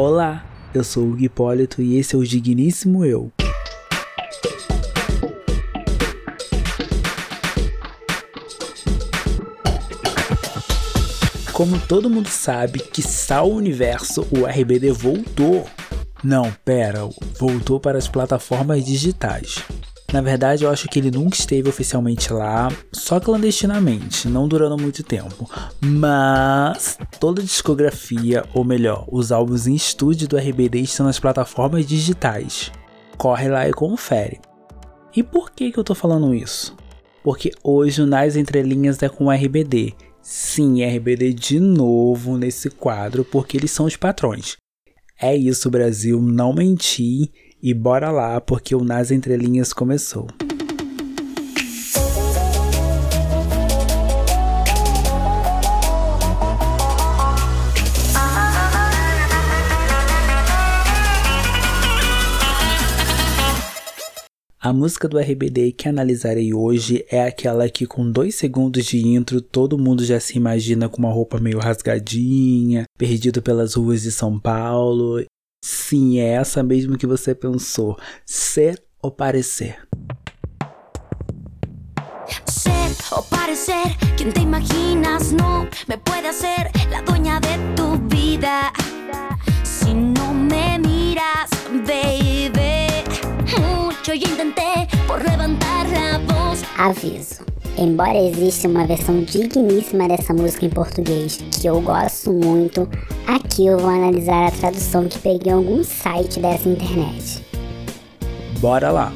Olá, eu sou o Hipólito e esse é o Digníssimo Eu. Como todo mundo sabe que Sal Universo, o RBD voltou. Não, pera, voltou para as plataformas digitais. Na verdade, eu acho que ele nunca esteve oficialmente lá, só clandestinamente, não durando muito tempo. Mas toda a discografia, ou melhor, os álbuns em estúdio do RBD estão nas plataformas digitais. Corre lá e confere. E por que, que eu tô falando isso? Porque hoje o Nas Entrelinhas é com o RBD. Sim, RBD de novo nesse quadro, porque eles são os patrões. É isso, Brasil, não menti e bora lá, porque o Nas Entrelinhas começou. A música do RBD que analisarei hoje é aquela que, com dois segundos de intro, todo mundo já se imagina com uma roupa meio rasgadinha, perdido pelas ruas de São Paulo Sim, é essa mesmo que você pensou. Ser ou parecer. Ser ou parecer, quem te imaginas não me pode ser la dueña de tu vida. Si no me miras, baby. Mucho yo intenté por levantar la voz. Aviso. Embora exista uma versão digníssima dessa música em português, que eu gosto muito, aqui eu vou analisar a tradução que peguei em algum site dessa internet. Bora lá!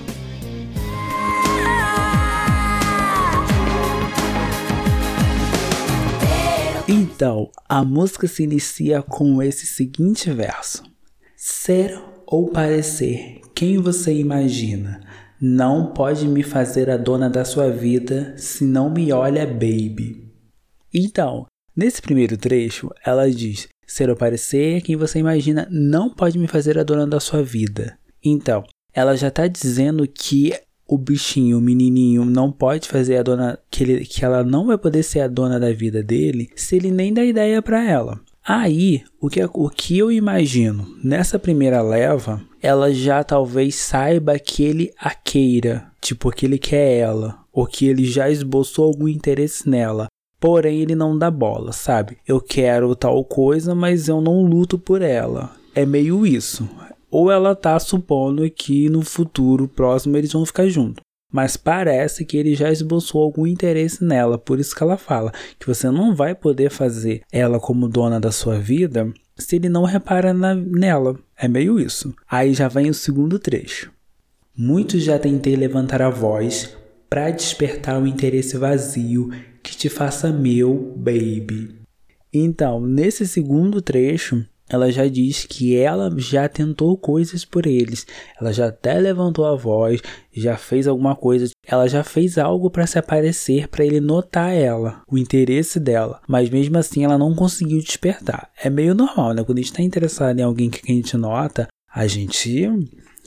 Então, a música se inicia com esse seguinte verso: Ser ou parecer, quem você imagina? Não pode me fazer a dona da sua vida se não me olha, baby. Então, nesse primeiro trecho, ela diz: ser ou parecer quem você imagina não pode me fazer a dona da sua vida. Então, ela já está dizendo que o bichinho, o menininho, não pode fazer a dona, que, ele, que ela não vai poder ser a dona da vida dele se ele nem dá ideia para ela. Aí, o que, o que eu imagino nessa primeira leva, ela já talvez saiba que ele a queira, tipo que ele quer ela, ou que ele já esboçou algum interesse nela. Porém, ele não dá bola, sabe? Eu quero tal coisa, mas eu não luto por ela. É meio isso. Ou ela tá supondo que no futuro próximo eles vão ficar juntos mas parece que ele já esboçou algum interesse nela, por isso que ela fala que você não vai poder fazer ela como dona da sua vida se ele não repara na, nela. É meio isso. Aí já vem o segundo trecho. Muitos já tentei levantar a voz para despertar o um interesse vazio que te faça meu, baby. Então, nesse segundo trecho, ela já diz que ela já tentou coisas por eles. Ela já até levantou a voz, já fez alguma coisa. Ela já fez algo para se aparecer, para ele notar ela, o interesse dela. Mas mesmo assim ela não conseguiu despertar. É meio normal, né? Quando a gente está interessado em alguém que a gente nota, a gente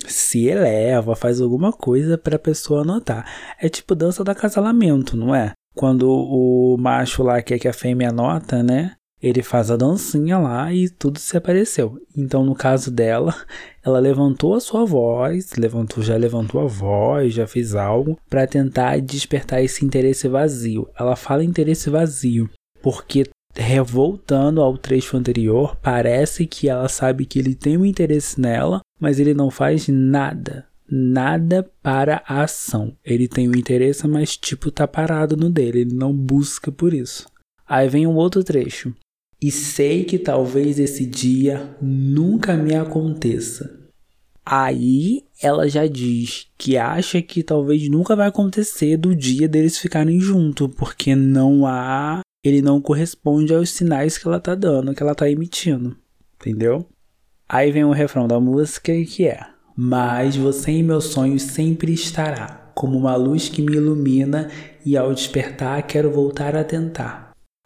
se eleva, faz alguma coisa para a pessoa notar. É tipo dança do acasalamento, não é? Quando o macho lá quer que a fêmea nota, né? Ele faz a dancinha lá e tudo se apareceu. Então, no caso dela, ela levantou a sua voz, levantou, já levantou a voz, já fez algo para tentar despertar esse interesse vazio. Ela fala interesse vazio, porque revoltando ao trecho anterior, parece que ela sabe que ele tem um interesse nela, mas ele não faz nada. Nada para a ação. Ele tem um interesse, mas tipo tá parado no dele, ele não busca por isso. Aí vem um outro trecho e sei que talvez esse dia nunca me aconteça. Aí ela já diz que acha que talvez nunca vai acontecer do dia deles ficarem juntos, porque não há. Ele não corresponde aos sinais que ela tá dando, que ela tá emitindo. Entendeu? Aí vem o refrão da música que é: Mas você em meus sonhos sempre estará, como uma luz que me ilumina, e ao despertar quero voltar a tentar.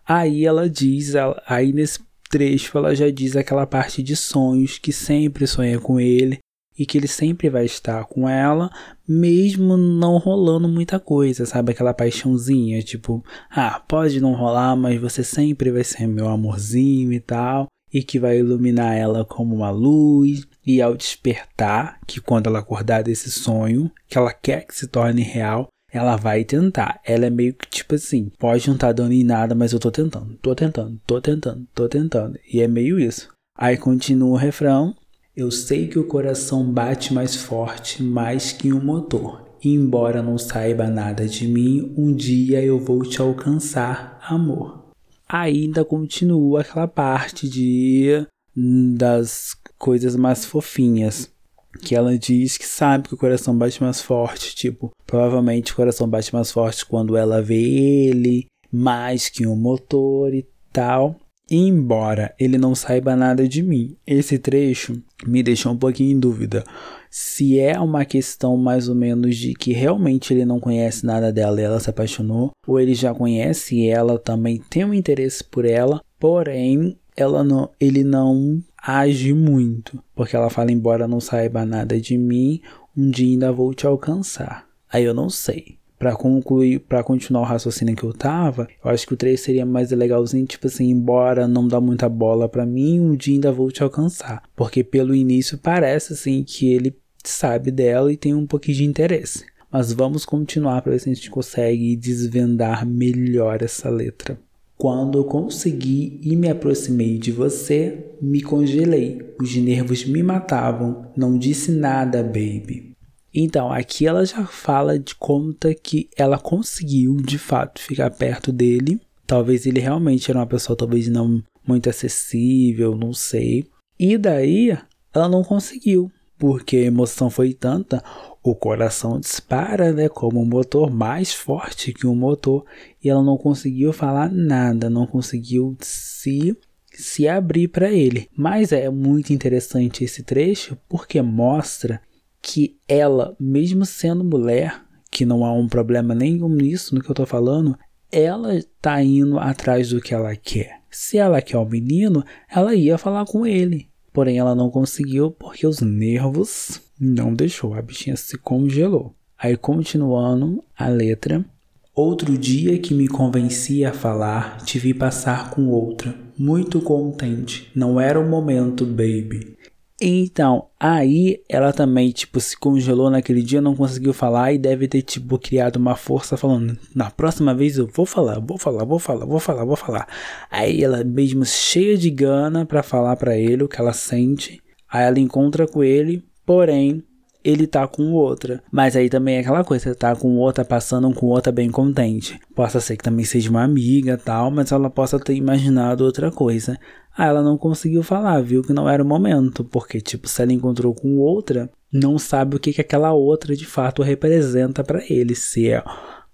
Aí ela diz, aí nesse trecho ela já diz aquela parte de sonhos que sempre sonha com ele e que ele sempre vai estar com ela, mesmo não rolando muita coisa, sabe? Aquela paixãozinha, tipo, ah, pode não rolar, mas você sempre vai ser meu amorzinho e tal. e que vai iluminar ela como uma luz. E ao despertar, que quando ela acordar desse sonho, que ela quer que se torne real, ela vai tentar. Ela é meio que tipo assim, pode não estar tá dando em nada, mas eu tô tentando, tô tentando, tô tentando, tô tentando. E é meio isso. Aí continua o refrão. Eu sei que o coração bate mais forte, mais que um motor. Embora não saiba nada de mim, um dia eu vou te alcançar, amor. Ainda continua aquela parte de das coisas mais fofinhas que ela diz que sabe que o coração bate mais forte, tipo, provavelmente o coração bate mais forte quando ela vê ele, mais que um motor e tal. Embora ele não saiba nada de mim, esse trecho me deixou um pouquinho em dúvida se é uma questão mais ou menos de que realmente ele não conhece nada dela e ela se apaixonou, ou ele já conhece ela também tem um interesse por ela, porém ela não, ele não age muito, porque ela fala embora não saiba nada de mim, um dia ainda vou te alcançar. Aí eu não sei. Para concluir, para continuar o raciocínio que eu tava, eu acho que o 3 seria mais legalzinho, tipo assim, embora não dá muita bola para mim, um dia ainda vou te alcançar. Porque pelo início parece assim que ele sabe dela e tem um pouquinho de interesse. Mas vamos continuar para ver se a gente consegue desvendar melhor essa letra. Quando consegui e me aproximei de você, me congelei. Os nervos me matavam. Não disse nada, baby. Então, aqui ela já fala de conta que ela conseguiu de fato ficar perto dele. Talvez ele realmente era uma pessoa talvez não muito acessível, não sei. E daí ela não conseguiu, porque a emoção foi tanta, o coração dispara, né, como um motor mais forte que um motor, e ela não conseguiu falar nada, não conseguiu se se abrir para ele. Mas é muito interessante esse trecho porque mostra que ela, mesmo sendo mulher, que não há um problema nenhum nisso no que eu tô falando, ela tá indo atrás do que ela quer. Se ela quer o um menino, ela ia falar com ele. Porém, ela não conseguiu porque os nervos não deixou, a bichinha se congelou. Aí, continuando a letra. Outro dia que me convenci a falar, te vi passar com outra, muito contente. Não era o momento, baby. Então, aí ela também, tipo, se congelou naquele dia, não conseguiu falar e deve ter, tipo, criado uma força falando: na próxima vez eu vou falar, vou falar, vou falar, vou falar, vou falar. Aí ela mesmo cheia de gana para falar para ele o que ela sente. Aí ela encontra com ele, porém ele tá com outra. Mas aí também é aquela coisa, tá com outra, passando com outra bem contente. Possa ser que também seja uma amiga tal, mas ela possa ter imaginado outra coisa. Ah, ela não conseguiu falar, viu que não era o momento, porque tipo, se ela encontrou com outra, não sabe o que, que aquela outra de fato representa para ele, se é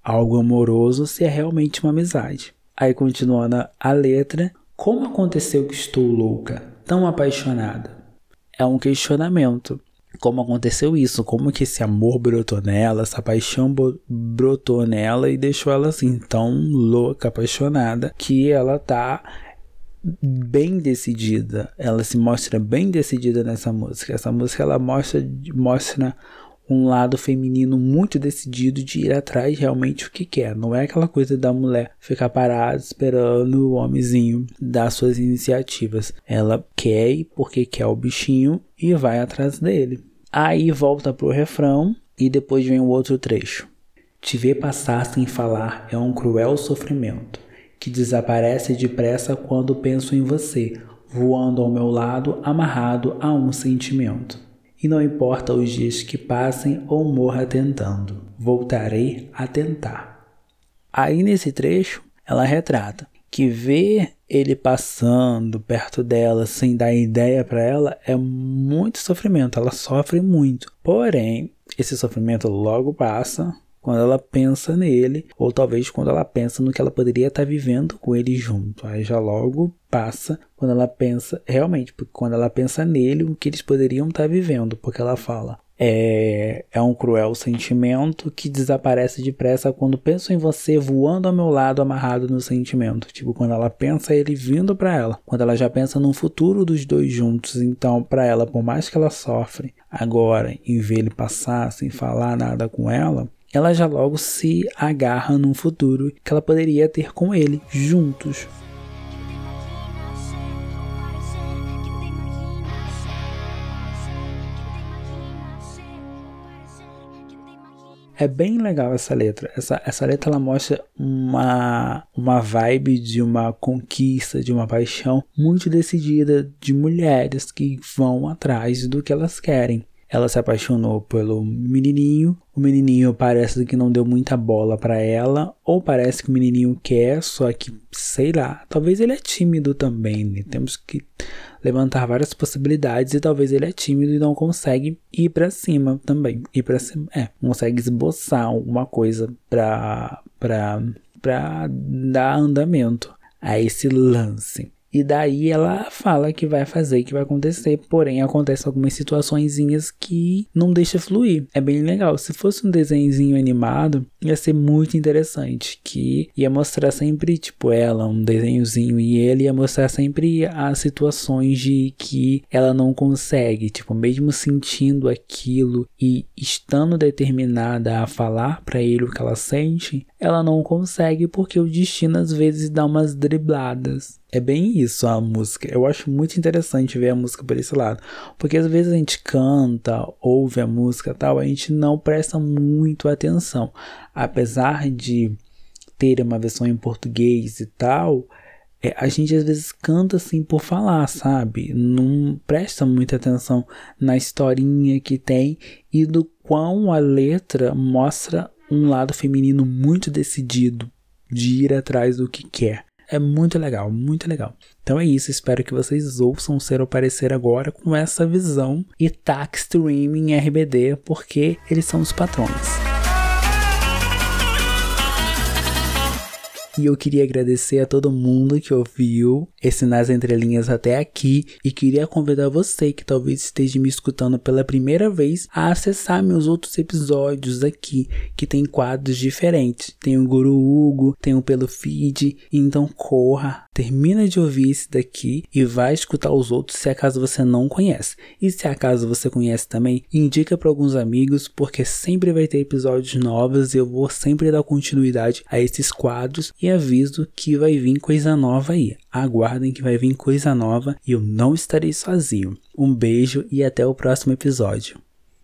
algo amoroso, se é realmente uma amizade. Aí continuando a letra, como aconteceu que estou louca, tão apaixonada? É um questionamento como aconteceu isso, como que esse amor brotou nela, essa paixão brotou nela e deixou ela assim tão louca, apaixonada, que ela tá bem decidida. Ela se mostra bem decidida nessa música. Essa música ela mostra mostra um lado feminino muito decidido de ir atrás realmente o que quer. Não é aquela coisa da mulher ficar parada esperando o homenzinho dar suas iniciativas. Ela quer porque quer o bichinho e vai atrás dele. Aí volta pro refrão e depois vem o outro trecho. Te ver passar sem falar é um cruel sofrimento que desaparece depressa quando penso em você, voando ao meu lado, amarrado a um sentimento e não importa os dias que passem ou morra tentando, voltarei a tentar. Aí nesse trecho, ela retrata que ver ele passando perto dela sem dar ideia para ela é muito sofrimento, ela sofre muito. Porém, esse sofrimento logo passa quando ela pensa nele, ou talvez quando ela pensa no que ela poderia estar vivendo com ele junto. Aí já logo passa quando ela pensa, realmente, porque quando ela pensa nele, o que eles poderiam estar vivendo, porque ela fala. É, é um cruel sentimento que desaparece depressa quando penso em você voando ao meu lado amarrado no sentimento. Tipo, quando ela pensa ele vindo para ela. Quando ela já pensa num futuro dos dois juntos. Então, para ela, por mais que ela sofre agora em ver ele passar sem falar nada com ela, ela já logo se agarra num futuro que ela poderia ter com ele juntos. É bem legal essa letra. Essa, essa letra ela mostra uma, uma vibe de uma conquista, de uma paixão muito decidida de mulheres que vão atrás do que elas querem. Ela se apaixonou pelo menininho. O menininho parece que não deu muita bola para ela, ou parece que o menininho quer, só que sei lá, talvez ele é tímido também, né? Temos que levantar várias possibilidades e talvez ele é tímido e não consegue ir para cima também. Ir para cima, é, consegue esboçar alguma coisa para para para dar andamento a esse lance. E daí ela fala que vai fazer, que vai acontecer, porém acontece algumas situaçõezinhas que não deixa fluir. É bem legal. Se fosse um desenhozinho animado, ia ser muito interessante, que ia mostrar sempre tipo ela, um desenhozinho e ele ia mostrar sempre as situações de que ela não consegue, tipo, mesmo sentindo aquilo e estando determinada a falar para ele o que ela sente, ela não consegue porque o destino às vezes dá umas dribladas. É bem isso a música. Eu acho muito interessante ver a música por esse lado. Porque às vezes a gente canta, ouve a música tal, a gente não presta muito atenção. Apesar de ter uma versão em português e tal, é, a gente às vezes canta assim por falar, sabe? Não presta muita atenção na historinha que tem e do quão a letra mostra um lado feminino muito decidido de ir atrás do que quer. É muito legal, muito legal. Então é isso, espero que vocês ouçam Ser ou Parecer agora com essa visão e tax streaming RBD, porque eles são os patrões. E eu queria agradecer a todo mundo que ouviu esse Nas Entrelinhas até aqui e queria convidar você que talvez esteja me escutando pela primeira vez a acessar meus outros episódios aqui, que tem quadros diferentes. Tem o Guru Hugo, tem o Pelo Feed, então corra, termina de ouvir esse daqui e vai escutar os outros se acaso você não conhece. E se acaso você conhece também, indica para alguns amigos, porque sempre vai ter episódios novos e eu vou sempre dar continuidade a esses quadros e aviso que vai vir coisa nova aí. Aguardem que vai vir coisa nova e eu não estarei sozinho. Um beijo e até o próximo episódio.